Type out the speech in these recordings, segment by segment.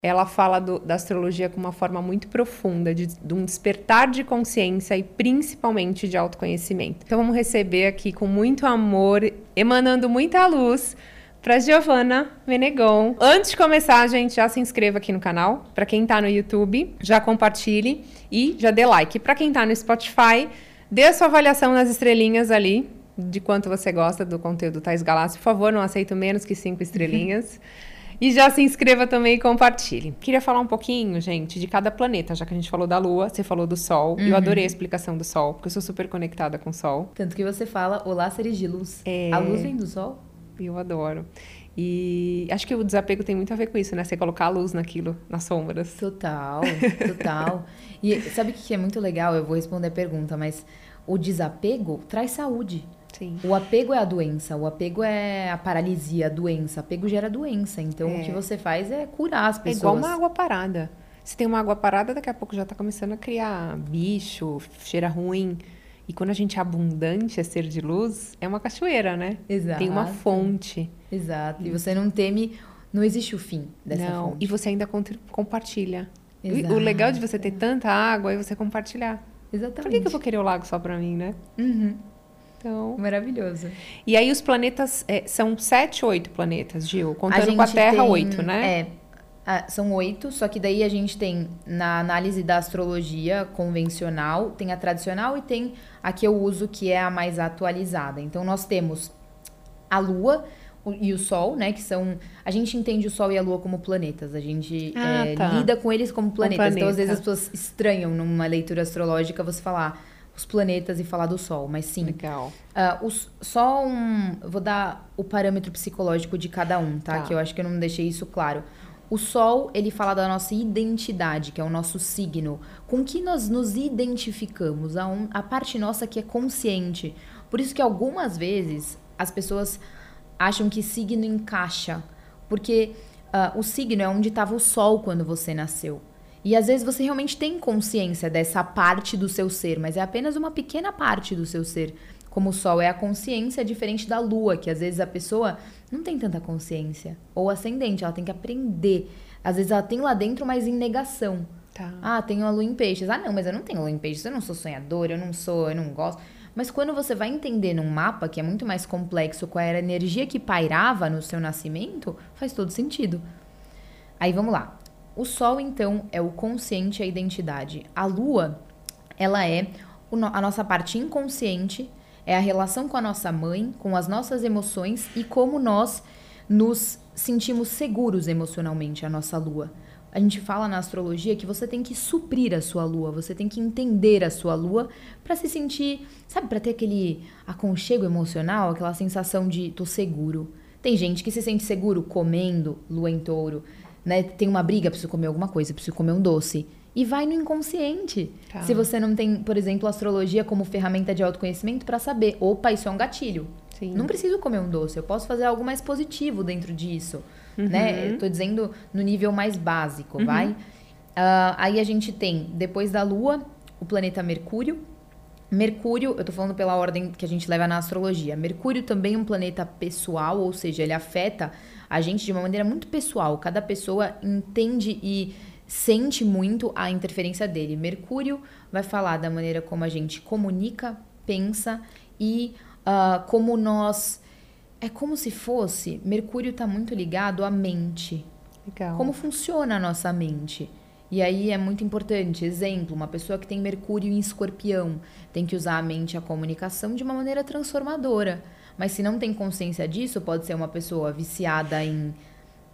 Ela fala do, da astrologia com uma forma muito profunda, de, de um despertar de consciência e principalmente de autoconhecimento. Então vamos receber aqui com muito amor, emanando muita luz, para Giovana Menegon. Antes de começar, gente, já se inscreva aqui no canal. Para quem está no YouTube, já compartilhe e já dê like. Para quem está no Spotify, dê a sua avaliação nas estrelinhas ali, de quanto você gosta do conteúdo Thais Galassi. Por favor, não aceito menos que cinco estrelinhas. E já se inscreva também e compartilhe. Queria falar um pouquinho, gente, de cada planeta, já que a gente falou da Lua, você falou do Sol. Uhum. Eu adorei a explicação do Sol, porque eu sou super conectada com o Sol. Tanto que você fala, olá, seres de luz. É... A luz vem do Sol? Eu adoro. E acho que o desapego tem muito a ver com isso, né? Você colocar a luz naquilo, nas sombras. Total, total. e sabe o que é muito legal? Eu vou responder a pergunta, mas o desapego traz saúde. Sim. O apego é a doença, o apego é a paralisia, a doença. Apego gera doença. Então, é. o que você faz é curar as pessoas. É igual uma água parada. Se tem uma água parada, daqui a pouco já está começando a criar bicho, cheira ruim. E quando a gente é abundante, é ser de luz, é uma cachoeira, né? Exato. Tem uma fonte. Exato. E você não teme, não existe o fim dessa não. fonte. E você ainda compartilha. Exato. O legal de você ter tanta água é você compartilhar. Exatamente. Por que, que eu vou querer o lago só para mim, né? Uhum. Então, Maravilhoso. E aí os planetas, é, são sete, oito planetas, Gil? Contando a com a Terra, tem, oito, né? É, ah, são oito, só que daí a gente tem na análise da astrologia convencional, tem a tradicional e tem a que eu uso que é a mais atualizada. Então nós temos a Lua e o Sol, né? Que são. A gente entende o Sol e a Lua como planetas. A gente ah, é, tá. lida com eles como planetas. planeta. Então, às vezes, as pessoas estranham numa leitura astrológica você falar os planetas e falar do Sol, mas sim. Legal. Uh, os, só um. Vou dar o parâmetro psicológico de cada um, tá? tá? Que eu acho que eu não deixei isso claro. O Sol, ele fala da nossa identidade, que é o nosso signo. Com que nós nos identificamos, a, um, a parte nossa que é consciente. Por isso que algumas vezes as pessoas acham que signo encaixa. Porque uh, o signo é onde estava o Sol quando você nasceu. E às vezes você realmente tem consciência dessa parte do seu ser, mas é apenas uma pequena parte do seu ser. Como o sol é a consciência, é diferente da lua, que às vezes a pessoa não tem tanta consciência. Ou ascendente, ela tem que aprender. Às vezes ela tem lá dentro, mas em negação. Tá. Ah, tenho a lua em peixes. Ah, não, mas eu não tenho lua em peixes. Eu não sou sonhadora, eu não sou, eu não gosto. Mas quando você vai entender num mapa que é muito mais complexo qual era a energia que pairava no seu nascimento, faz todo sentido. Aí vamos lá. O Sol, então, é o consciente, a identidade. A Lua, ela é a nossa parte inconsciente, é a relação com a nossa mãe, com as nossas emoções e como nós nos sentimos seguros emocionalmente, a nossa Lua. A gente fala na astrologia que você tem que suprir a sua lua, você tem que entender a sua lua para se sentir, sabe, para ter aquele aconchego emocional, aquela sensação de tô seguro. Tem gente que se sente seguro comendo lua em touro né? Tem uma briga, preciso comer alguma coisa, preciso comer um doce. E vai no inconsciente. Tá. Se você não tem, por exemplo, astrologia como ferramenta de autoconhecimento para saber, opa, isso é um gatilho. Sim. Não preciso comer um doce, eu posso fazer algo mais positivo dentro disso, uhum. né? Eu tô dizendo no nível mais básico, uhum. vai? Uh, aí a gente tem, depois da Lua, o planeta Mercúrio. Mercúrio, eu tô falando pela ordem que a gente leva na astrologia. Mercúrio também é um planeta pessoal, ou seja, ele afeta a gente de uma maneira muito pessoal. Cada pessoa entende e sente muito a interferência dele. Mercúrio vai falar da maneira como a gente comunica, pensa e uh, como nós. É como se fosse. Mercúrio está muito ligado à mente. Legal. Como funciona a nossa mente. E aí é muito importante, exemplo, uma pessoa que tem Mercúrio em Escorpião tem que usar a mente e a comunicação de uma maneira transformadora. Mas se não tem consciência disso, pode ser uma pessoa viciada em,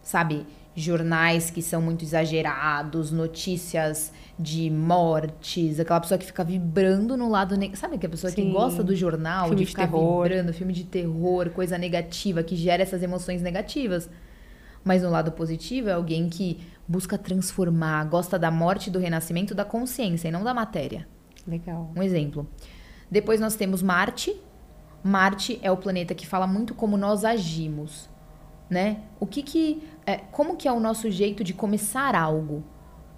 sabe, jornais que são muito exagerados, notícias de mortes, aquela pessoa que fica vibrando no lado negativo. Sabe aquela pessoa Sim. que gosta do jornal, filme de ficar de terror. vibrando, filme de terror, coisa negativa, que gera essas emoções negativas. Mas no lado positivo é alguém que busca transformar, gosta da morte do renascimento da consciência e não da matéria. Legal. Um exemplo. Depois nós temos Marte. Marte é o planeta que fala muito como nós agimos, né? O que que é, como que é o nosso jeito de começar algo?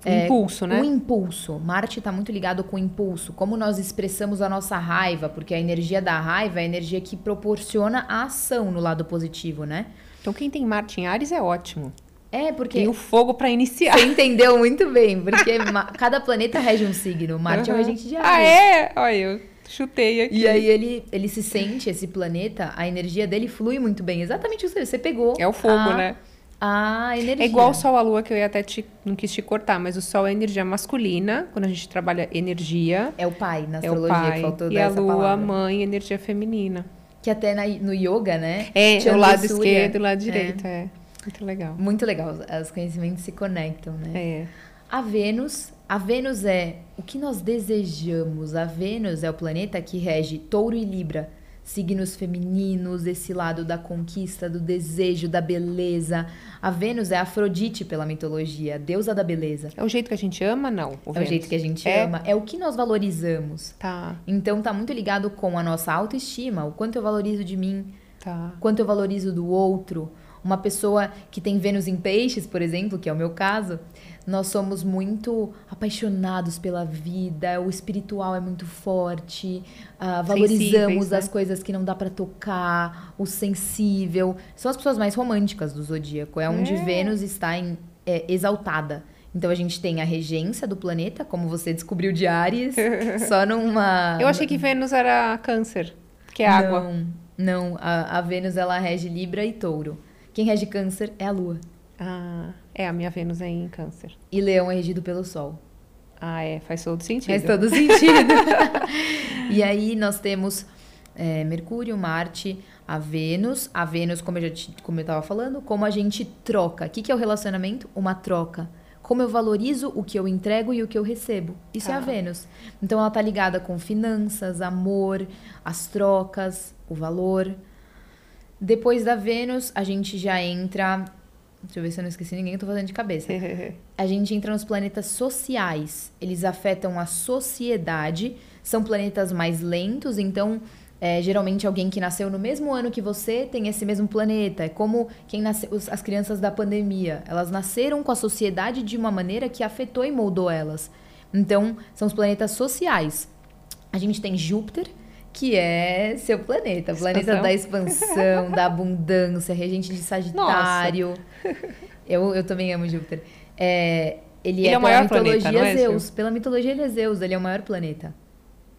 O impulso, né? O impulso. Marte está muito ligado com o impulso. Como nós expressamos a nossa raiva, porque a energia da raiva é a energia que proporciona a ação no lado positivo, né? Então quem tem Marte em Ares é ótimo. É, porque. Tem o fogo para iniciar. Você entendeu muito bem, porque cada planeta rege um signo. Marte uhum. é o regente de Ares. Ah, é? Olha, eu chutei aqui. E aí ele, ele se sente, esse planeta, a energia dele flui muito bem. Exatamente o que você pegou. É o fogo, a, né? A energia. É igual o Sol, a Lua, que eu ia até te, não quis te cortar, mas o Sol é energia masculina, quando a gente trabalha energia. É o pai, na é astrologia, o pai. que faltou E a Lua, palavra. mãe, energia feminina. Que até na- no yoga, né? É, Chandra o lado esquerdo e o lado direito, é. Muito legal. Muito legal, os conhecimentos se conectam, né? É. A Vênus, a Vênus é o que nós desejamos. A Vênus é o planeta que rege Touro e Libra, signos femininos, esse lado da conquista, do desejo, da beleza. A Vênus é a Afrodite pela mitologia, deusa da beleza. É o jeito que a gente ama, não? É o jeito que a gente É? ama, é o que nós valorizamos. Tá, Então tá muito ligado com a nossa autoestima, o quanto eu valorizo de mim, tá. quanto eu valorizo do outro. Uma pessoa que tem Vênus em peixes, por exemplo, que é o meu caso, nós somos muito apaixonados pela vida, o espiritual é muito forte, ah, valorizamos né? as coisas que não dá pra tocar, o sensível. São as pessoas mais românticas do zodíaco, é onde É. Vênus está em, é, exaltada. Então a gente tem a regência do planeta, como você descobriu de Ares, só numa. Eu achei que Vênus era câncer, que é água. Não, não. A, a Vênus ela rege Libra e Touro. Quem rege Câncer é a Lua. Ah, é, a minha Vênus é em câncer. E Leão é regido pelo Sol. Ah, é, faz todo sentido. Faz todo sentido. e aí nós temos é, Mercúrio, Marte, a Vênus. A Vênus, como eu já como eu tava falando, como a gente troca. O que, que é o relacionamento? Uma troca. Como eu valorizo o que eu entrego e o que eu recebo. Isso é a Tá. Vênus. Então ela tá ligada com finanças, amor, as trocas, o valor. Depois da Vênus, a gente já entra. Deixa eu ver se eu não esqueci ninguém, eu tô fazendo de cabeça. A gente entra nos planetas sociais. Eles afetam a sociedade. São planetas mais lentos, então é, geralmente alguém que nasceu no mesmo ano que você tem esse mesmo planeta. É como quem nasceu, os- as crianças da pandemia. Elas nasceram com a sociedade de uma maneira que afetou e moldou elas. Então, são os planetas sociais. A gente tem Júpiter, que é seu planeta, o planeta Expansão. da expansão, da abundância, regente de Sagitário. Eu, eu também amo Júpiter. É, ele, Ele é, é pela maior planeta, mitologia não é, Zeus. Pela mitologia ele é Zeus, ele é o maior planeta.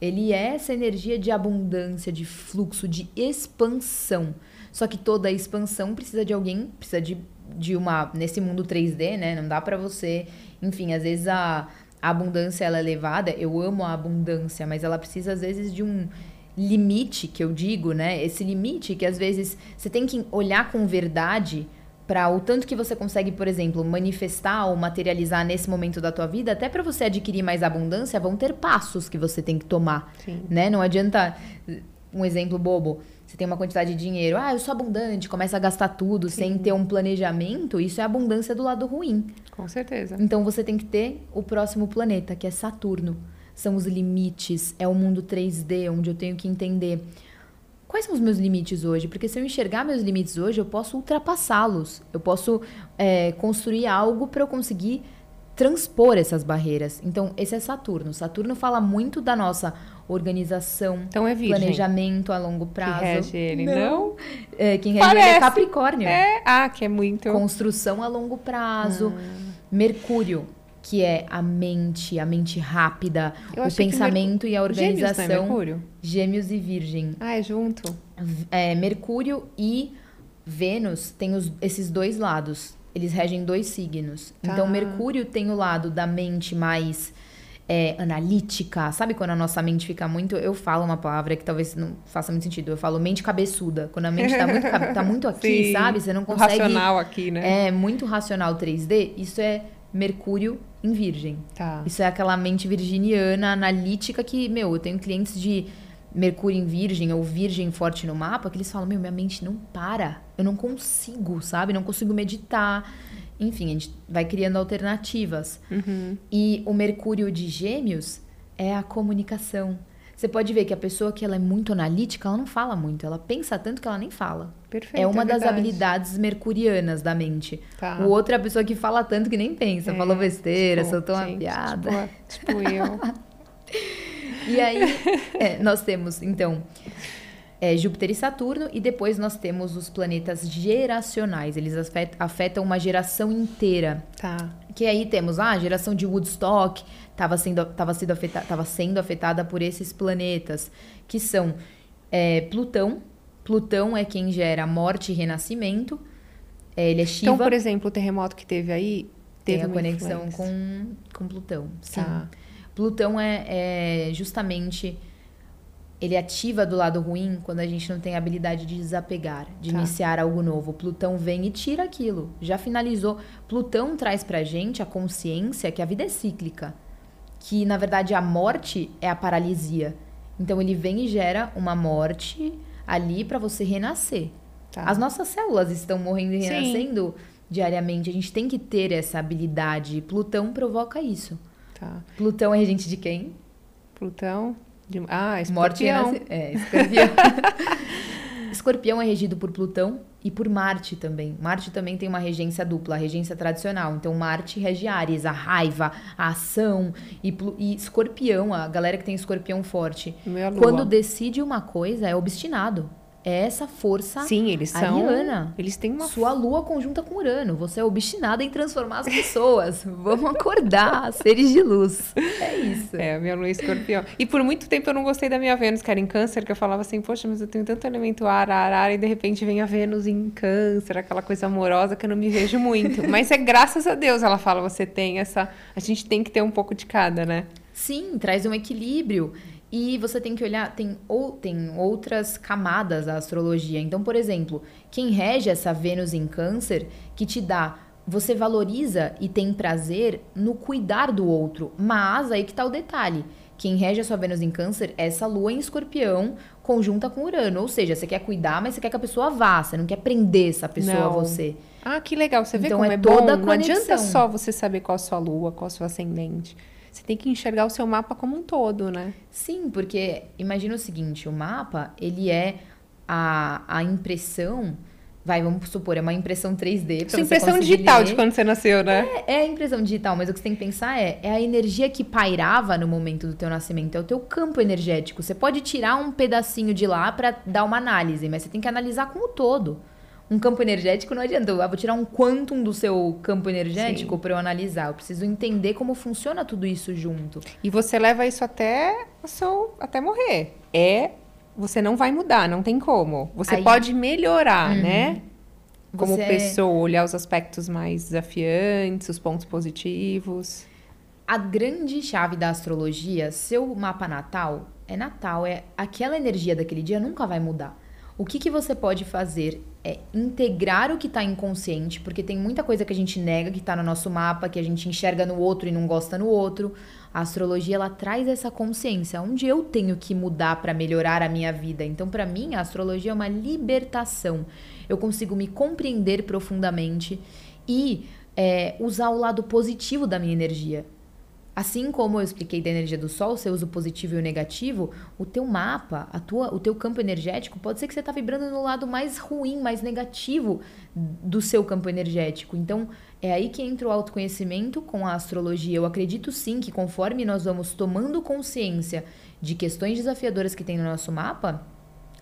Ele é essa energia de abundância, de fluxo, de expansão. Só que toda expansão precisa de alguém, precisa de, de uma. Nesse mundo 3D, né? Não dá pra você. Enfim, às vezes a, a abundância ela é elevada. Eu amo a abundância, mas ela precisa, às vezes, de um limite, que eu digo, né? Esse limite que às vezes você tem que olhar com verdade para o tanto que você consegue, por exemplo, manifestar ou materializar nesse momento da tua vida, até para você adquirir mais abundância, vão ter passos que você tem que tomar, Sim. né? Não adianta um exemplo bobo. Você tem uma quantidade de dinheiro, ah, eu sou abundante, começa a gastar tudo sem ter um planejamento, isso é abundância do lado ruim. Com certeza. Então você tem que ter o próximo planeta, que é Saturno. São os limites, é o mundo 3D, onde eu tenho que entender quais são os meus limites hoje. Porque se eu enxergar meus limites hoje, eu posso ultrapassá-los. Eu posso é, construir algo para eu conseguir transpor essas barreiras. Então, esse é Saturno. Saturno fala muito da nossa organização, Então é virgem. planejamento a longo prazo. rege ele, não? É, quem rege ele é. Capricórnio. É, ah, que é muito. Construção a longo prazo. Ah. Mercúrio, que é a mente, a mente rápida, Eu o que pensamento e a Gêmeos, né, organização. Mercúrio? Gêmeos e Virgem. Ah, é junto. É, Mercúrio e Vênus têm os- esses dois lados. Eles regem dois signos. Tá. Então, Mercúrio tem o lado da mente mais é, analítica. Sabe quando a nossa mente fica muito. Eu falo uma palavra que talvez não faça muito sentido. Eu falo mente cabeçuda. Quando a mente tá muito, tá muito aqui, Sim, sabe? Você não consegue. racional aqui, né? É muito racional 3D. Isso é Mercúrio em Virgem. Tá. Isso é aquela mente virginiana, analítica que, meu, eu tenho clientes de Mercúrio em Virgem ou Virgem forte no mapa, que eles falam: meu, minha mente não para. Eu não consigo, sabe? Não consigo meditar. Enfim, a gente vai criando alternativas. Uhum. E o Mercúrio de Gêmeos é a comunicação. Você pode ver que a pessoa que ela é muito analítica, ela não fala muito. Ela pensa tanto que ela nem fala. Perfeito. é uma das verdade. habilidades mercurianas da mente. Tá. O outro é a pessoa que fala tanto que nem pensa. É, Falou besteira, tipo, soltou uma gente, piada. Tipo, tipo eu. E aí, é, nós temos, então, é, Júpiter e Saturno, e depois nós temos os planetas geracionais. Eles afet- afetam uma geração inteira. Tá. Que aí temos ah, a geração de Woodstock estava sendo, tava sendo, afeta, tava sendo afetada por esses planetas, que são é, Plutão. Plutão é quem gera morte e renascimento. É, ele é Shiva. Então, por exemplo, o terremoto que teve aí teve tem a conexão influência. com, com Plutão. Sim. Tá. Plutão é, é justamente. Ele ativa do lado ruim quando a gente não tem a habilidade de desapegar, de Tá. iniciar algo novo. Plutão vem e tira aquilo. Já finalizou. Plutão traz pra gente a consciência que a vida é cíclica. Que, na verdade, a morte é a paralisia. Então, ele vem e gera uma morte ali pra você renascer. Tá. As nossas células estão morrendo e Sim. renascendo diariamente. A gente tem que ter essa habilidade. Plutão provoca isso. Tá. Plutão é regente de quem? Plutão. De- Ah, Morte escorpião. renasce- É, escorpião. escorpião é regido por Plutão e por Marte também. Marte também tem uma regência dupla, a regência tradicional. Então, Marte rege Ares, a raiva, a ação. E, e escorpião, a galera que tem escorpião forte. Quando decide uma coisa, é obstinado. É essa força Sim, eles são. ariana. Eles têm uma. Sua lua conjunta com Urano. Você é obstinada em transformar as pessoas. Vamos acordar, seres de luz. É isso. É, a minha lua é escorpião. E por muito tempo eu não gostei da minha Vênus, que era em câncer, que eu falava assim, poxa, mas eu tenho tanto elemento ar, ar, ar, e de repente vem a Vênus em câncer, aquela coisa amorosa que eu não me vejo muito. Mas é graças a Deus, ela fala, você tem essa. A gente tem que ter um pouco de cada, né? Sim, traz um equilíbrio. E você tem que olhar, tem, ou, tem outras camadas da astrologia. Então, por exemplo, quem rege essa Vênus em câncer, que te dá. Você valoriza e tem prazer no cuidar do outro. Mas aí que tá o detalhe. Quem rege a sua Vênus em câncer é essa lua em escorpião conjunta com Urano. Ou seja, você quer cuidar, mas você quer que a pessoa vá. Você não quer prender essa pessoa a Não. você. Ah, que legal. Você vê Então, como é é, toda bom. a Não adianta só você saber qual a sua lua, qual a sua ascendente. Você tem que enxergar o seu mapa como um todo, né? Sim, porque imagina o seguinte, o mapa, ele é a, a impressão, vai, vamos supor, é uma impressão 3D. pra Sua você impressão digital ler. de quando você nasceu, né? É, é a impressão digital, mas o que você tem que pensar é, é a energia que pairava no momento do teu nascimento, é o teu campo energético. Você pode tirar um pedacinho de lá pra dar uma análise, mas você tem que analisar como um todo. Um campo energético não adianta, eu vou tirar um quantum do seu campo energético pra eu analisar. Eu preciso entender como funciona tudo isso junto. E você leva isso até o seu, até morrer. É, você não vai mudar, não tem como. Você Aí- pode melhorar, né? Como Você é- pessoa, olhar os aspectos mais desafiantes, os pontos positivos. A grande chave da astrologia, seu mapa natal, é natal, é aquela energia daquele dia nunca vai mudar. O que, que você pode fazer é integrar o que está inconsciente, porque tem muita coisa que a gente nega que está no nosso mapa, que a gente enxerga no outro e não gosta no outro. A astrologia ela traz essa consciência, onde eu tenho que mudar para melhorar a minha vida. Então, para mim, a astrologia é uma libertação. Eu consigo me compreender profundamente e é, usar o lado positivo da minha energia. Assim como eu expliquei da energia do Sol, você usa o positivo e o negativo, o teu mapa, a tua, o teu campo energético, pode ser que você está vibrando no lado mais ruim, mais negativo do seu campo energético. Então, é aí que entra o autoconhecimento com a astrologia. Eu acredito sim que conforme nós vamos tomando consciência de questões desafiadoras que tem no nosso mapa,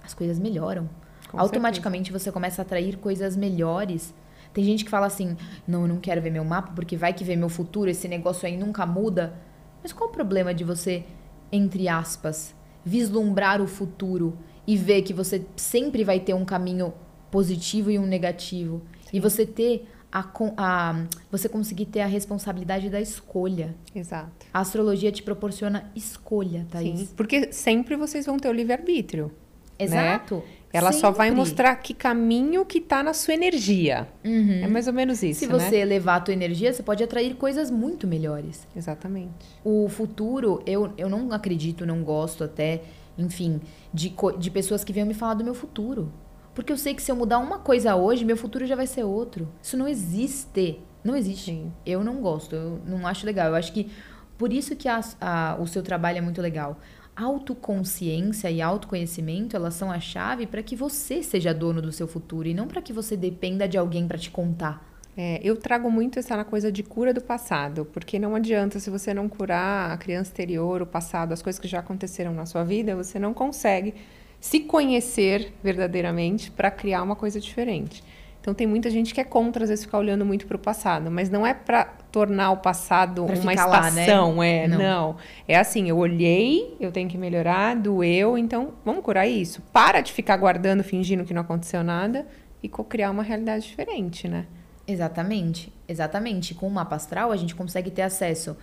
as coisas melhoram. Com Automaticamente você começa a atrair coisas melhores. Tem gente que fala assim: não, eu não quero ver meu mapa porque vai que vê meu futuro, esse negócio aí nunca muda. Mas qual o problema de você, entre aspas, vislumbrar o futuro e ver que você sempre vai ter um caminho positivo e um negativo? E você ter a, a. Você conseguir ter a responsabilidade da escolha. Exato. A astrologia te proporciona escolha, Thaís. Sim, porque sempre vocês vão ter o livre-arbítrio. Exato. Ela só vai Sempre. mostrar que caminho que tá na sua energia. É mais ou menos isso, Se né? você elevar a tua energia, você pode atrair coisas muito melhores. Exatamente. O futuro, eu, eu não acredito, não gosto até enfim, de, de pessoas que venham me falar do meu futuro. Porque eu sei que se eu mudar uma coisa hoje, meu futuro já vai ser outro. Isso não existe. Não existe. Sim. Eu não gosto, eu não acho legal. Eu acho que por isso que a, a, o seu trabalho é muito legal. Autoconsciência e autoconhecimento, elas são a chave para que você seja dono do seu futuro e não para que você dependa de alguém para te contar. É, eu trago muito essa coisa de cura do passado, porque não adianta se você não curar a criança anterior, o passado, as coisas que já aconteceram na sua vida, você não consegue se conhecer verdadeiramente para criar uma coisa diferente. Então tem muita gente que é contra, às vezes, ficar olhando muito para o passado, mas não é para tornar o passado pra uma estação, lá, né? é, não. não. É assim, eu olhei, eu tenho que melhorar, doeu, então vamos curar isso. Para de ficar guardando, fingindo que não aconteceu nada e criar uma realidade diferente, né? Exatamente, exatamente. Com o mapa astral, a gente consegue ter acesso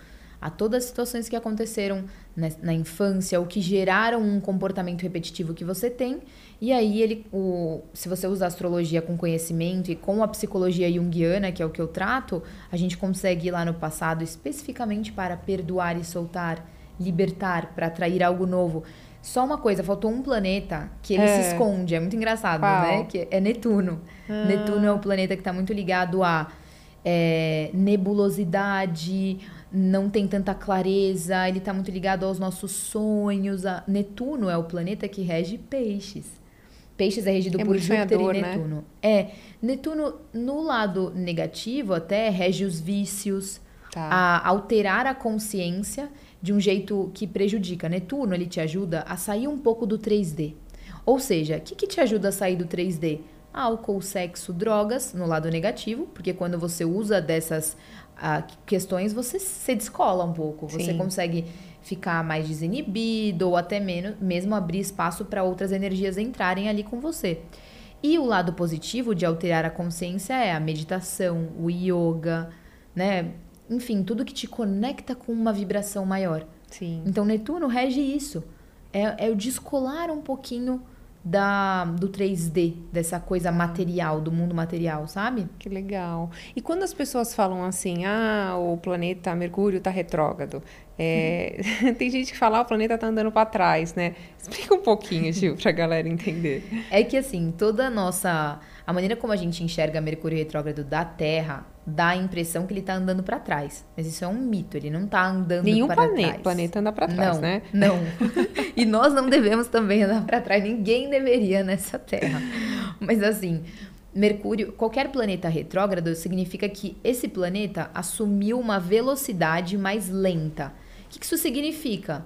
a todas as situações que aconteceram na, na, infância ou que geraram um comportamento repetitivo que você tem. E aí, ele, o, se você usa a astrologia com conhecimento e com a psicologia junguiana, que é o que eu trato, a gente consegue ir lá no passado especificamente para perdoar e soltar, libertar, para atrair algo novo. Só uma coisa, faltou um planeta que ele é. se esconde, é muito engraçado, Qual? né? Que é Netuno. Ah. Netuno é um planeta que está muito ligado a é, nebulosidade, não tem tanta clareza, ele está muito ligado aos nossos sonhos. A... Netuno é o planeta que rege peixes. Peixes é regido é por Júpiter e né? Netuno. Né? É. Netuno, no lado negativo, até rege os vícios, tá. a alterar a consciência de um jeito que prejudica. Netuno, ele te ajuda a sair um pouco do 3D. Ou seja, o que, que te ajuda a sair do 3D? Álcool, sexo, drogas, no lado negativo, porque quando você usa dessas questões, você se descola um pouco. Sim. Você consegue ficar mais desinibido ou até menos, mesmo abrir espaço para outras energias entrarem ali com você. E o lado positivo de alterar a consciência é a meditação, o yoga, né? Enfim, tudo que te conecta com uma vibração maior. Sim. Então, Netuno rege isso. É, é o descolar um pouquinho da, do 3D, dessa coisa material, do mundo material, sabe? Que legal. E quando as pessoas falam assim, ah, o planeta Mercúrio está retrógrado, é, hum. tem gente que fala, ah, o planeta está andando para trás, né? Explica um pouquinho, Gil, para a galera entender. É que assim, toda a nossa. A maneira como a gente enxerga Mercúrio retrógrado da Terra dá a impressão que ele está andando para trás. Mas isso é um mito, ele não está andando Nenhum para planeta, trás. Nenhum planeta anda para trás, não, né? Não. e nós não devemos também andar para trás, ninguém deveria nessa Terra. Mas assim, Mercúrio, qualquer planeta retrógrado significa que esse planeta assumiu uma velocidade mais lenta. O que isso significa?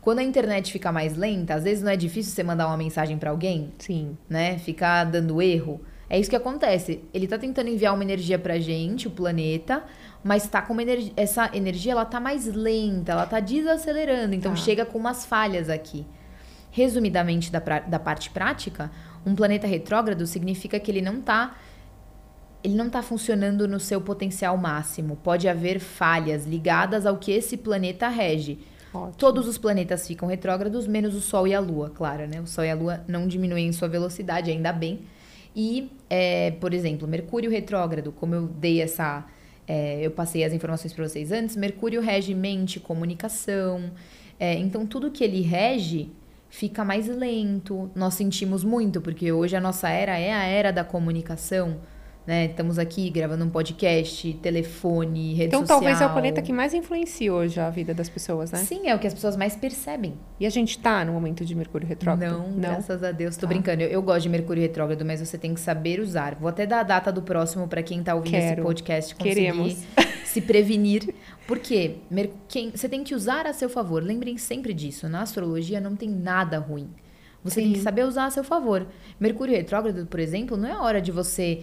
Quando a internet fica mais lenta, às vezes não é difícil você mandar uma mensagem para alguém? Sim. Né? Ficar dando erro. É isso que acontece. Ele tá tentando enviar uma energia pra gente, o planeta, mas tá com uma energia, essa energia ela tá mais lenta, ela tá desacelerando, então tá. chega com umas falhas aqui. Resumidamente da, pra, da parte prática, um planeta retrógrado significa que ele não tá ele não está funcionando no seu potencial máximo. Pode haver falhas ligadas ao que esse planeta rege. Ótimo. Todos os planetas ficam retrógrados, menos o Sol e a Lua, claro, né? O Sol e a Lua não diminuem sua velocidade, ainda bem. E, é, por exemplo, Mercúrio retrógrado, como eu dei essa. É, eu passei as informações para vocês antes, Mercúrio rege mente, comunicação. É, então, tudo que ele rege fica mais lento. Nós sentimos muito, porque hoje a nossa era é a era da comunicação né? Estamos aqui gravando um podcast, telefone, rede então, social. Então talvez é o planeta que mais influencia hoje a vida das pessoas, né? Sim, é o que as pessoas mais percebem. E a gente tá no momento de Mercúrio retrógrado? Não, Não. graças a Deus. Tô tá. brincando. Eu, eu, gosto de Mercúrio retrógrado, mas você tem que saber usar. Vou até dar a data do próximo para quem tá ouvindo Quero. esse podcast conseguir Queremos. se prevenir. Porque quem, você tem que usar a seu favor. Lembrem sempre disso. Na astrologia não tem nada ruim. Você Sim. tem que saber usar a seu favor. Mercúrio retrógrado, por exemplo, não é hora de você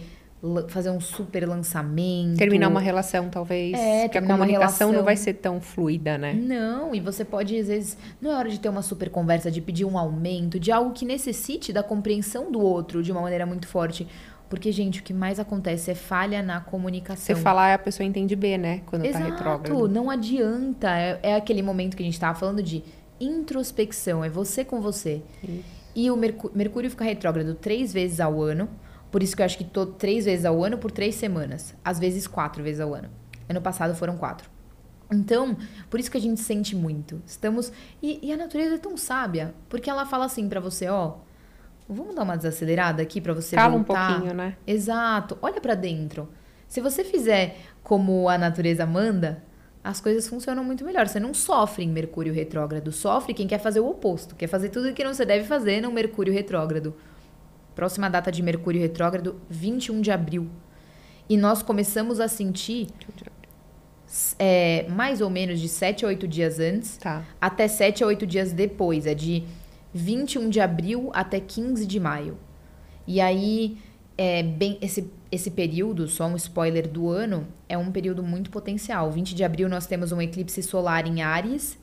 fazer um super lançamento. Terminar uma relação, talvez. É, porque a comunicação não vai ser tão fluida, né? Não, e você pode, às vezes, não é hora de ter uma super conversa, de pedir um aumento, de algo que necessite da compreensão do outro de uma maneira muito forte. Porque, gente, o que mais acontece é falha na comunicação. Você falar, a pessoa entende B, né? Quando Exato, tá retrógrado. não adianta. É, é, aquele momento que a gente tava falando de introspecção. É você com você. Isso. E o Mercúrio fica retrógrado três vezes ao ano. Por isso que eu acho que tô três vezes ao ano por três semanas. Às vezes quatro vezes ao ano. Ano passado foram quatro. Então, por isso que a gente sente muito. Estamos e, e a natureza é tão sábia, porque ela fala assim para você, ó, vamos dar uma desacelerada aqui para você Cala voltar. um pouquinho, né? Exato. Olha para dentro. Se você fizer como a natureza manda, as coisas funcionam muito melhor. Você não sofre em Mercúrio retrógrado, sofre quem quer fazer o oposto, quer fazer tudo o que não você deve fazer no Mercúrio retrógrado. Próxima data de Mercúrio retrógrado, 21 de abril. E nós começamos a sentir é, mais ou menos de 7 a 8 dias antes, Tá. até 7 a 8 dias depois. É de 21 de abril até 15 de maio. E aí, é bem esse, esse período, só um spoiler do ano, é um período muito potencial. 20 de abril nós temos um eclipse solar em Áries,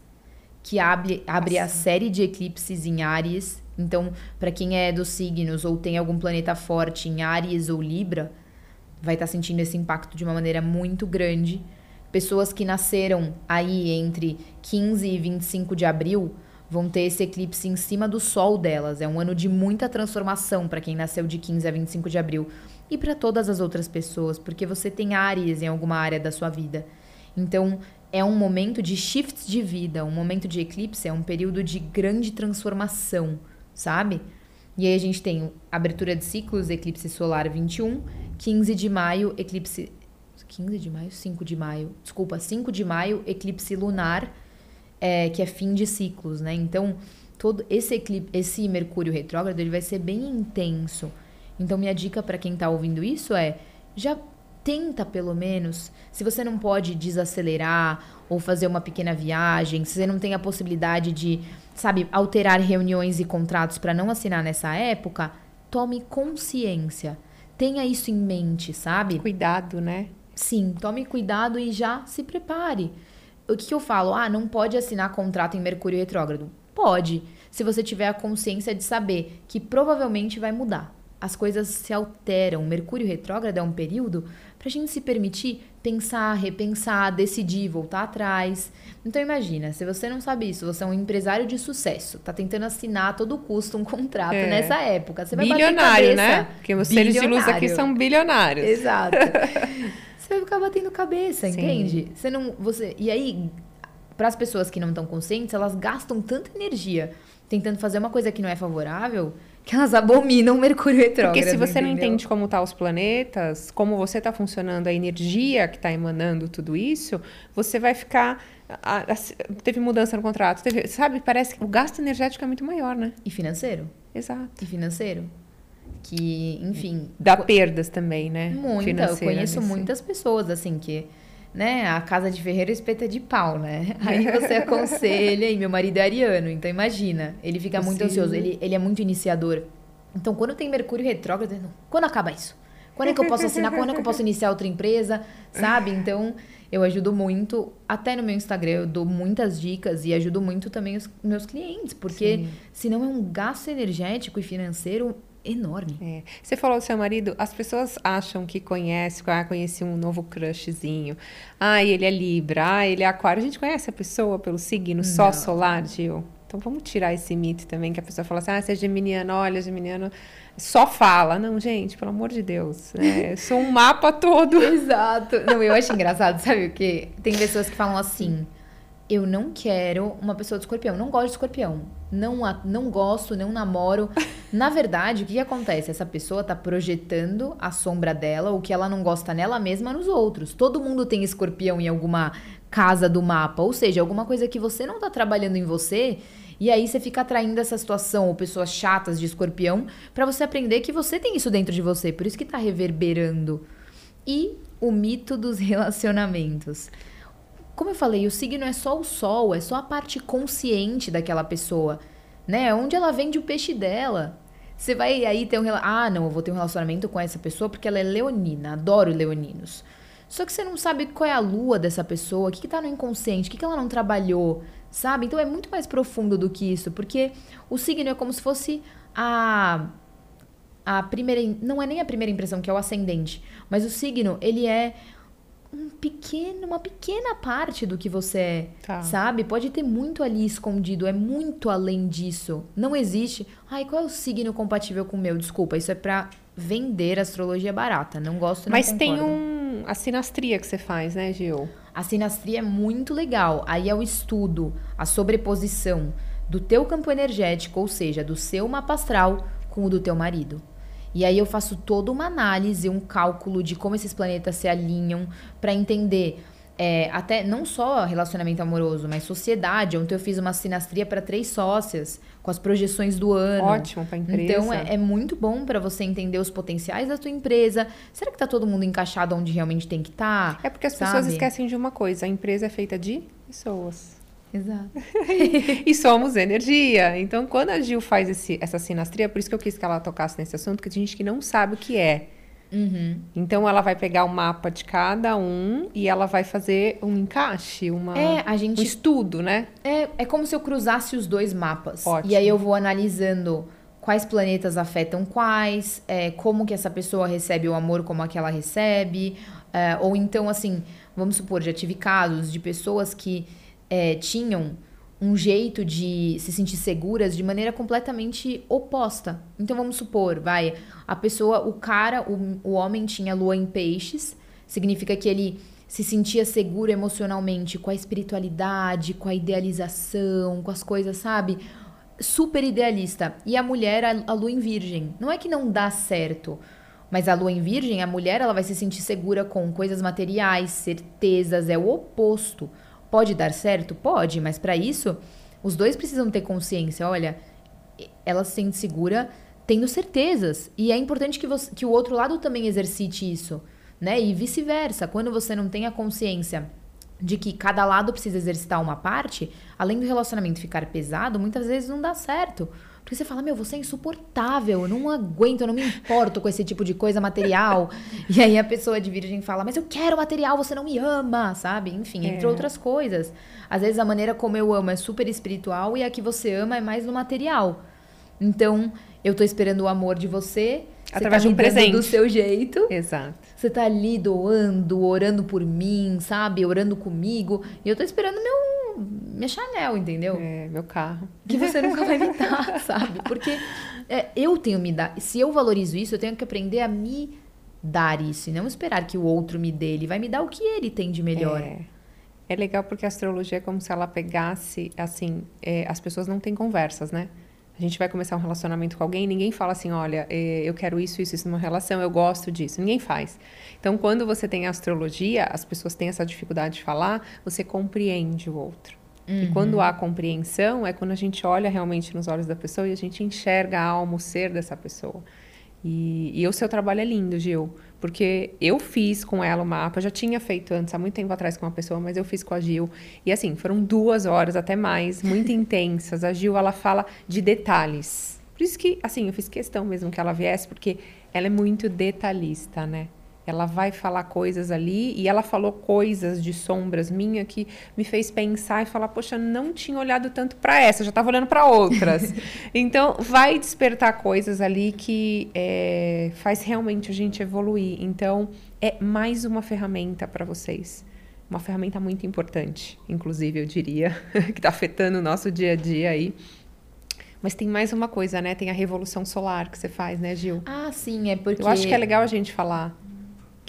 que abre, abre a série de eclipses em Áries. Então, para quem é dos signos ou tem algum planeta forte em Áries ou Libra, vai estar sentindo esse impacto de uma maneira muito grande. Pessoas que nasceram aí entre 15 e 25 de abril vão ter esse eclipse em cima do sol delas. É um ano de muita transformação para quem nasceu de 15 a 25 de abril e para todas as outras pessoas, porque você tem Áries em alguma área da sua vida. Então, é um momento de shifts de vida, um momento de eclipse é um período de grande transformação, sabe? E aí a gente tem abertura de ciclos, eclipse solar 21, 15 de maio, eclipse 15 de maio, 5 de maio, desculpa, 5 de maio, eclipse lunar, é, que é fim de ciclos, né? Então, todo esse eclipse, esse Mercúrio retrógrado, ele vai ser bem intenso. Então, minha dica para quem tá ouvindo isso é: já tenta pelo menos, se você não pode desacelerar ou fazer uma pequena viagem, se você não tem a possibilidade de, sabe, alterar reuniões e contratos para não assinar nessa época, tome consciência. Tenha isso em mente, sabe? Cuidado, né? Sim, tome cuidado e já se prepare. O que, que eu falo? Ah, não pode assinar contrato em Mercúrio retrógrado. Pode, se você tiver a consciência de saber que provavelmente vai mudar. As coisas se alteram. Mercúrio retrógrado é um período para a gente se permitir pensar, repensar, decidir, voltar atrás. Então imagina, se você não sabe isso, você é um empresário de sucesso, tá tentando assinar a todo custo um contrato É. nessa época. Você vai bilionário, bater né? cabeça. Porque os seres de luz aqui são bilionários. Exato. você vai ficar batendo cabeça, Sim. entende? Você não, você e aí para as pessoas que não estão conscientes, elas gastam tanta energia tentando fazer uma coisa que não é favorável que elas abominam o Mercúrio retrógrado. Porque se você não entendeu? entende como tá os planetas, como você tá funcionando, a energia que tá emanando tudo isso, você vai ficar. a- a- teve mudança no contrato, teve, sabe? Parece que o gasto energético é muito maior, né? e financeiro, Exato. e financeiro, que, enfim, Dá perdas também, né? Muita, eu conheço nesse- muitas pessoas, assim, que, né, a casa de ferreiro é espeta de pau, né? Aí você aconselha, e meu marido é ariano, então imagina, ele fica muito Sim. ansioso, ele, ele é muito iniciador. Então, quando tem Mercúrio retrógrado, não, quando acaba isso? Quando é que eu posso assinar? Quando é que eu posso iniciar outra empresa? Sabe? Então, eu ajudo muito, até no meu Instagram, eu dou muitas dicas e ajudo muito também os meus clientes, porque Sim. senão é um gasto energético e financeiro enorme. É. Você falou do seu marido, as pessoas acham que conhece, ah, conheci um novo crushzinho. Ah, ele é Libra, ah, ele é Aquário. A gente conhece a pessoa pelo signo só Não. solar, Gil? Então vamos tirar esse mito também, que a pessoa fala assim, ah, você é geminiano, olha, geminiano só fala. Não, gente, pelo amor de Deus. né? Eu sou um mapa todo. Exato. Não, eu acho engraçado, sabe o quê? Tem pessoas que falam assim: eu não quero uma pessoa de escorpião, não gosto de escorpião. Não, não gosto, não namoro. Na verdade, o que, que acontece? Essa pessoa tá projetando a sombra dela, o que ela não gosta nela mesma, nos outros. Todo mundo tem escorpião em alguma casa do mapa, ou seja, alguma coisa que você não tá trabalhando em você. E aí você fica atraindo essa situação ou pessoas chatas de escorpião pra você aprender que você tem isso dentro de você. Por isso que tá reverberando. E o mito dos relacionamentos. Como eu falei, o signo é só o sol, é só a parte consciente daquela pessoa, né? Onde ela vende o peixe dela. Você vai aí ter um ah, não, eu vou ter um relacionamento com essa pessoa porque ela é leonina, adoro leoninos. Só que você não sabe qual é a lua dessa pessoa, o que, que tá no inconsciente, o que, que ela não trabalhou, sabe? Então é muito mais profundo do que isso, porque o signo é como se fosse a a primeira, im- não é nem a primeira impressão, que é o ascendente, mas o signo, ele é um pequeno, uma pequena parte do que você é, Tá. sabe? Pode ter muito ali escondido, é muito além disso. Não existe, ai, qual é o signo compatível com o meu? Desculpa, isso é pra vender astrologia barata, não gosto, não Mas tem concordo. um, a sinastria que você faz, né, Gil? A sinastria é muito legal. Aí é o estudo, a sobreposição do teu campo energético, ou seja, do seu mapa astral com o do teu marido. E aí eu faço toda uma análise, um cálculo de como esses planetas se alinham para entender é, até não só relacionamento amoroso, mas sociedade. Ontem eu fiz uma sinastria para três sócias com as projeções do ano. Ótimo para empresa. Então é, é muito bom para você entender os potenciais da tua empresa. Será que tá todo mundo encaixado onde realmente tem que estar? Tá, é porque as sabe? pessoas esquecem de uma coisa: a empresa é feita de pessoas. Exato. e somos energia. Então, quando a Gil faz esse, essa sinastria, por isso que eu quis que ela tocasse nesse assunto, porque tem gente que não sabe o que é. Uhum. Então ela vai pegar o mapa de cada um e ela vai fazer um encaixe, uma, é, gente, um estudo, né? É, é como se eu cruzasse os dois mapas. Ótimo. E aí eu vou analisando quais planetas afetam quais, é, como que essa pessoa recebe o amor como aquela recebe. É, ou então, assim, vamos supor, já tive casos de pessoas que é, tinham um jeito de se sentir seguras de maneira completamente oposta. Então vamos supor, vai, a pessoa, o cara, o, o homem tinha lua em peixes, significa que ele se sentia seguro emocionalmente com a espiritualidade, com a idealização, com as coisas, sabe? Super idealista. E a mulher, a, a lua em virgem. Não é que não dá certo, mas a lua em virgem, a mulher, ela vai se sentir segura com coisas materiais, certezas, é o oposto. Pode dar certo? Pode, mas para isso, os dois precisam ter consciência. Olha, ela se sente segura tendo certezas. E é importante que, você, que o outro lado também exercite isso. Né? E vice-versa. Quando você não tem a consciência de que cada lado precisa exercitar uma parte, além do relacionamento ficar pesado, muitas vezes não dá certo. Porque você fala, meu, você é insuportável, eu não aguento, eu não me importo com esse tipo de coisa material. e aí a pessoa de virgem fala, mas eu quero material, você não me ama, sabe? Enfim, entre é. outras coisas. Às vezes a maneira como eu amo é super espiritual e a que você ama é mais no material. Então, eu tô esperando o amor de você. Através tá de um presente. do seu jeito. Exato. Você tá ali doando, orando por mim, sabe? Orando comigo. E eu tô esperando meu minha Chanel, entendeu? É, meu carro. Que você nunca vai me dar, sabe? Porque é, eu tenho me dar. Se eu valorizo isso, eu tenho que aprender a me dar isso e não esperar que o outro me dê. Ele vai me dar o que ele tem de melhor. É, é legal porque a astrologia é como se ela pegasse, assim, é, as pessoas não têm conversas, né? A gente vai começar um relacionamento com alguém, ninguém fala assim, olha, é, eu quero isso, isso, isso numa relação, eu gosto disso. Ninguém faz. Então, quando você tem astrologia, as pessoas têm essa dificuldade de falar, você compreende o outro. Uhum. E quando há compreensão, é quando a gente olha realmente nos olhos da pessoa e a gente enxerga a alma, o ser dessa pessoa. E, e o seu trabalho é lindo, Gil, porque eu fiz com ela o mapa, já tinha feito antes, há muito tempo atrás com uma pessoa, mas eu fiz com a Gil. E assim, foram duas horas, até mais, muito intensas. A Gil, ela fala de detalhes. Por isso que, assim, eu fiz questão mesmo que ela viesse, porque ela é muito detalhista, né? Ela vai falar coisas ali e ela falou coisas de sombras minha que me fez pensar e falar, poxa, não tinha olhado tanto para essa, já estava olhando para outras. então, vai despertar coisas ali que é, faz realmente a gente evoluir. Então, é mais uma ferramenta para vocês. Uma ferramenta muito importante, inclusive, eu diria, que está afetando o nosso dia a dia aí. Mas tem mais uma coisa, né? Tem a revolução solar que você faz, né, Gil? Ah, sim, é porque. Eu acho que é legal a gente falar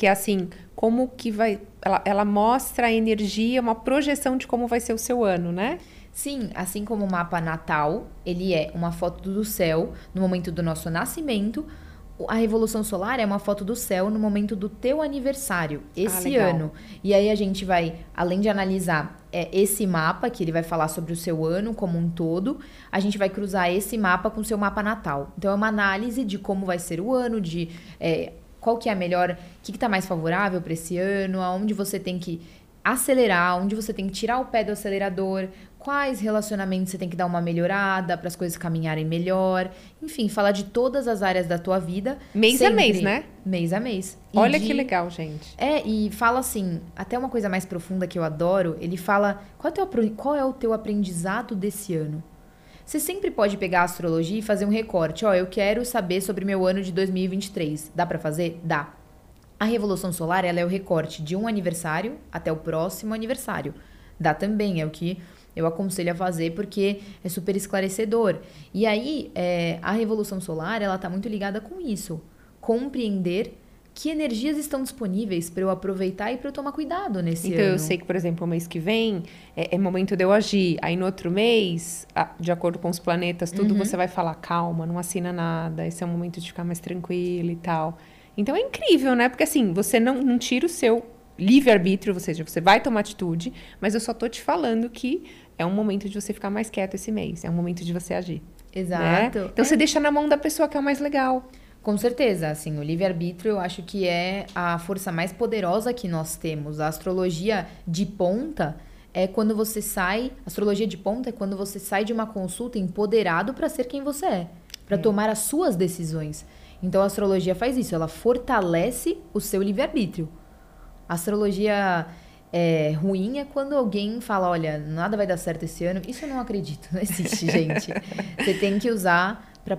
que é assim, como que vai. Ela, ela mostra a energia, uma projeção de como vai ser o seu ano, né? Sim, assim como o mapa natal, ele é uma foto do céu no momento do nosso nascimento. A revolução solar é uma foto do céu no momento do teu aniversário, esse ah, ano. E aí a gente vai, além de analisar é, esse mapa, que ele vai falar sobre o seu ano como um todo, a gente vai cruzar esse mapa com o seu mapa natal. Então é uma análise de como vai ser o ano, de é, qual que é a melhor, o que está mais favorável para esse ano, aonde você tem que acelerar, onde você tem que tirar o pé do acelerador, quais relacionamentos você tem que dar uma melhorada para as coisas caminharem melhor. Enfim, falar de todas as áreas da tua vida. Mês sempre, a mês, né? Mês a mês. E Olha de, que legal, gente. É, e fala assim, até uma coisa mais profunda que eu adoro, ele fala qual é o teu, qual é o teu aprendizado desse ano? Você sempre pode pegar a astrologia e fazer um recorte. Ó, oh, eu quero saber sobre meu ano de 2023. Dá para fazer? Dá. A revolução solar, ela é o recorte de um aniversário até o próximo aniversário. Dá também, é o que eu aconselho a fazer porque é super esclarecedor. E aí, é, a revolução solar, ela tá muito ligada com isso. Compreender que energias estão disponíveis para eu aproveitar e para eu tomar cuidado nesse então, ano. Então eu sei que, por exemplo, o mês que vem é, é, momento de eu agir. Aí no outro mês, de acordo com os planetas, tudo uhum. você vai falar, calma, não assina nada, esse é o momento de ficar mais tranquilo e tal. Então é incrível, né? Porque assim, você não, não tira o seu livre-arbítrio, ou seja, você vai tomar atitude, mas eu só tô te falando que é um momento de você ficar mais quieto esse mês, é um momento de você agir. Exato. Né? Então é. você deixa na mão da pessoa que é o mais legal. Com certeza, assim, o livre-arbítrio eu acho que é a força mais poderosa que nós temos. A astrologia de ponta é quando você sai, astrologia de ponta é quando você sai de uma consulta empoderado para ser quem você é, para é. tomar as suas decisões. Então a astrologia faz isso, ela fortalece o seu livre-arbítrio. A astrologia é, ruim é quando alguém fala, olha, nada vai dar certo esse ano. Isso eu não acredito, não existe, gente. Você tem que usar para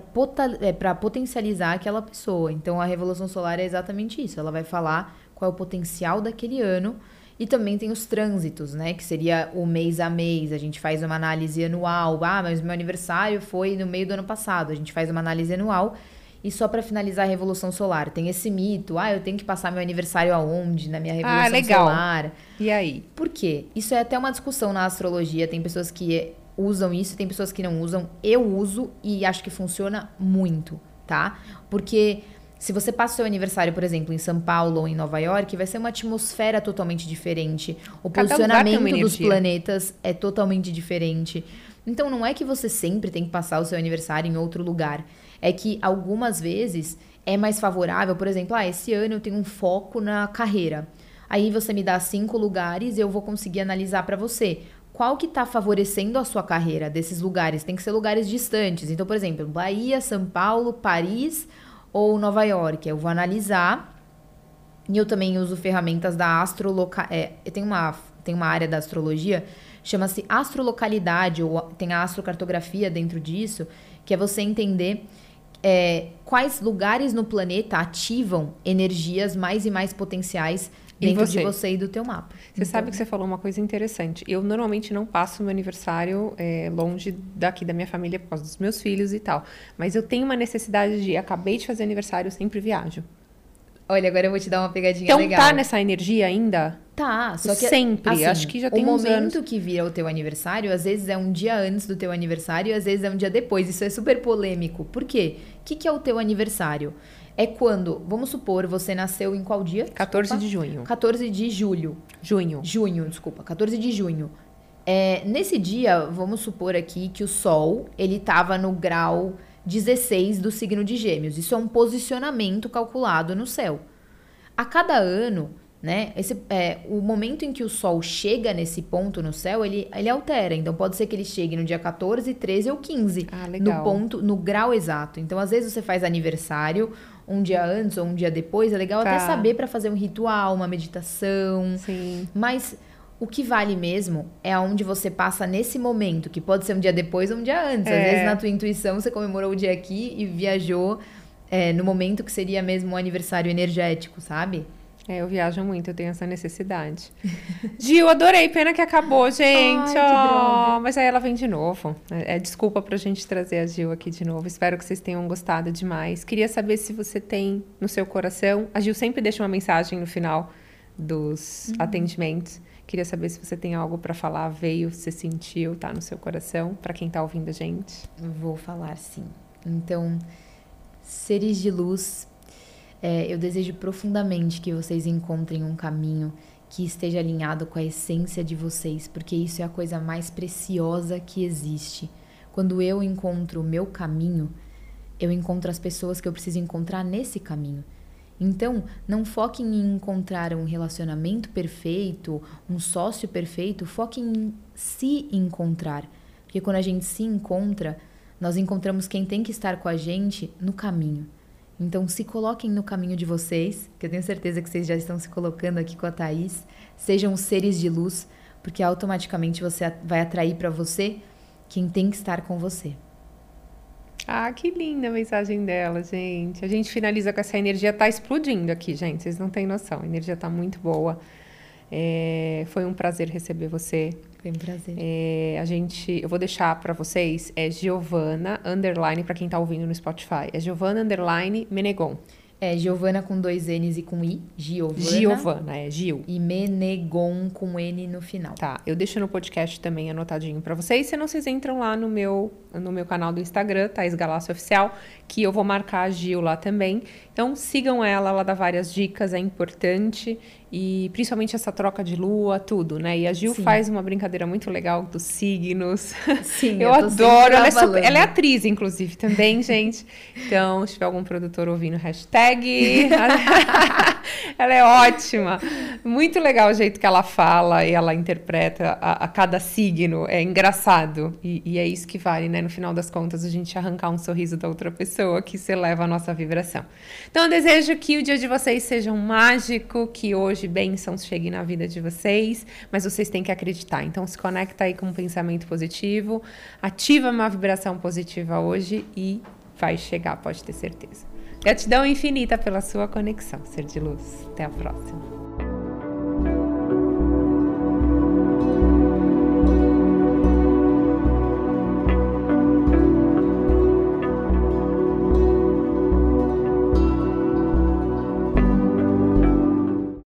é, potencializar aquela pessoa. Então a revolução solar é exatamente isso. Ela vai falar qual é o potencial daquele ano. E também tem os trânsitos, né? Que seria o mês a mês. A gente faz uma análise anual. Ah, mas meu aniversário foi no meio do ano passado. A gente faz uma análise anual. E só para finalizar a Revolução Solar, tem esse mito, ah, eu tenho que passar meu aniversário aonde na minha ah, Revolução ah, legal. Solar. E aí? Por quê? Isso é até uma discussão na astrologia, tem pessoas que usam isso, tem pessoas que não usam. Eu uso e acho que funciona muito, tá? Porque se você passa o seu aniversário, por exemplo, em São Paulo ou em Nova York, vai ser uma atmosfera totalmente diferente. O Cada posicionamento dos planetas é totalmente diferente. Então não é que você sempre tem que passar o seu aniversário em outro lugar. É que algumas vezes é mais favorável, por exemplo, ah, esse ano eu tenho um foco na carreira. Aí você me dá cinco lugares e eu vou conseguir analisar para você qual que está favorecendo a sua carreira desses lugares. Tem que ser lugares distantes. Então, por exemplo, Bahia, São Paulo, Paris ou Nova York. Eu vou analisar. E eu também uso ferramentas da astroloca... É, tem uma, tem uma área da astrologia, chama-se astrolocalidade, ou tem a astrocartografia dentro disso, que é você entender é, quais lugares no planeta ativam energias mais e mais potenciais dentro de você e do teu mapa. Você então... sabe que você falou uma coisa interessante. Eu normalmente não passo meu aniversário é, longe daqui da minha família por causa dos meus filhos e tal. Mas eu tenho uma necessidade de, acabei de fazer aniversário, eu sempre viajo. Olha, agora eu vou te dar uma pegadinha então, legal. Então tá nessa energia ainda? Tá, só que sempre. Assim, acho que já tem o momento anos. que vira o teu aniversário, às vezes é um dia antes do teu aniversário e às vezes é um dia depois. Isso é super polêmico. Por quê? O que, que é o teu aniversário? É quando, vamos supor, você nasceu em qual dia? 14 desculpa? de junho. 14 de julho. Junho. Junho, desculpa, 14 de junho. É, nesse dia, vamos supor aqui que o Sol, ele estava no grau 16 do signo de Gêmeos. Isso é um posicionamento calculado no céu. A cada ano, né? Esse, é, o momento em que o Sol chega nesse ponto no céu, ele, ele altera. Então, pode ser que ele chegue no dia 14, 13 ou 15. Ah, legal. No ponto, no grau exato. Então, às vezes você faz aniversário um dia antes ou um dia depois. É legal tá. até saber para fazer um ritual, uma meditação. Sim. Mas o que vale mesmo é aonde você passa nesse momento, que pode ser um dia depois ou um dia antes. É. Às vezes, na tua intuição, você comemorou o dia aqui e viajou é, no momento que seria mesmo um aniversário energético, sabe? É, eu viajo muito, eu tenho essa necessidade. Gil, adorei, pena que acabou, gente. Ai, oh, mas aí ela vem de novo. É, é desculpa pra gente trazer a Gil aqui de novo. Espero que vocês tenham gostado demais. Queria saber se você tem no seu coração. A Gil sempre deixa uma mensagem no final dos uhum. atendimentos. Queria saber se você tem algo para falar, veio, se sentiu, tá no seu coração, para quem tá ouvindo a gente. Vou falar sim. Então, seres de luz é, eu desejo profundamente que vocês encontrem um caminho que esteja alinhado com a essência de vocês, porque isso é a coisa mais preciosa que existe. Quando eu encontro o meu caminho, eu encontro as pessoas que eu preciso encontrar nesse caminho. Então, não foquem em encontrar um relacionamento perfeito, um sócio perfeito, foquem em se encontrar. Porque quando a gente se encontra, nós encontramos quem tem que estar com a gente no caminho. Então, se coloquem no caminho de vocês, que eu tenho certeza que vocês já estão se colocando aqui com a Thaís. Sejam seres de luz, porque automaticamente você vai atrair para você quem tem que estar com você. Ah, que linda a mensagem dela, gente. A gente finaliza com essa energia, tá explodindo aqui, gente. Vocês não têm noção. A energia tá muito boa. É, foi um prazer receber você. Foi um prazer. É, a gente, eu vou deixar para vocês, é Giovana, underline, para quem tá ouvindo no Spotify. É Giovana, underline, Menegon. É Giovana com dois N's e com I. Giovana. Giovana, é Gil. E Menegon com N no final. Tá, eu deixo no podcast também anotadinho para vocês. Se não, vocês entram lá no meu, no meu canal do Instagram, Thais Galácio Oficial, que eu vou marcar a Gil lá também. Então sigam ela, ela dá várias dicas, é importante. E principalmente essa troca de lua, tudo, né? E a Gil Sim. faz uma brincadeira muito legal dos signos. Sim, eu, eu adoro. Ela é, super, ela é, atriz, inclusive, também, gente. Então, se tiver algum produtor ouvindo, hashtag. ela é ótima. Muito legal o jeito que ela fala e ela interpreta a, a cada signo. É engraçado. E, e, é isso que vale, né? No final das contas, a gente arrancar um sorriso da outra pessoa que se eleva a nossa vibração. Então, eu desejo que o dia de vocês seja um mágico, que hoje bênçãos cheguem na vida de vocês, mas vocês têm que acreditar. Então se conecta aí com um pensamento positivo, ativa uma vibração positiva hoje e vai chegar, pode ter certeza. Gratidão infinita pela sua conexão, ser de luz. Até a próxima.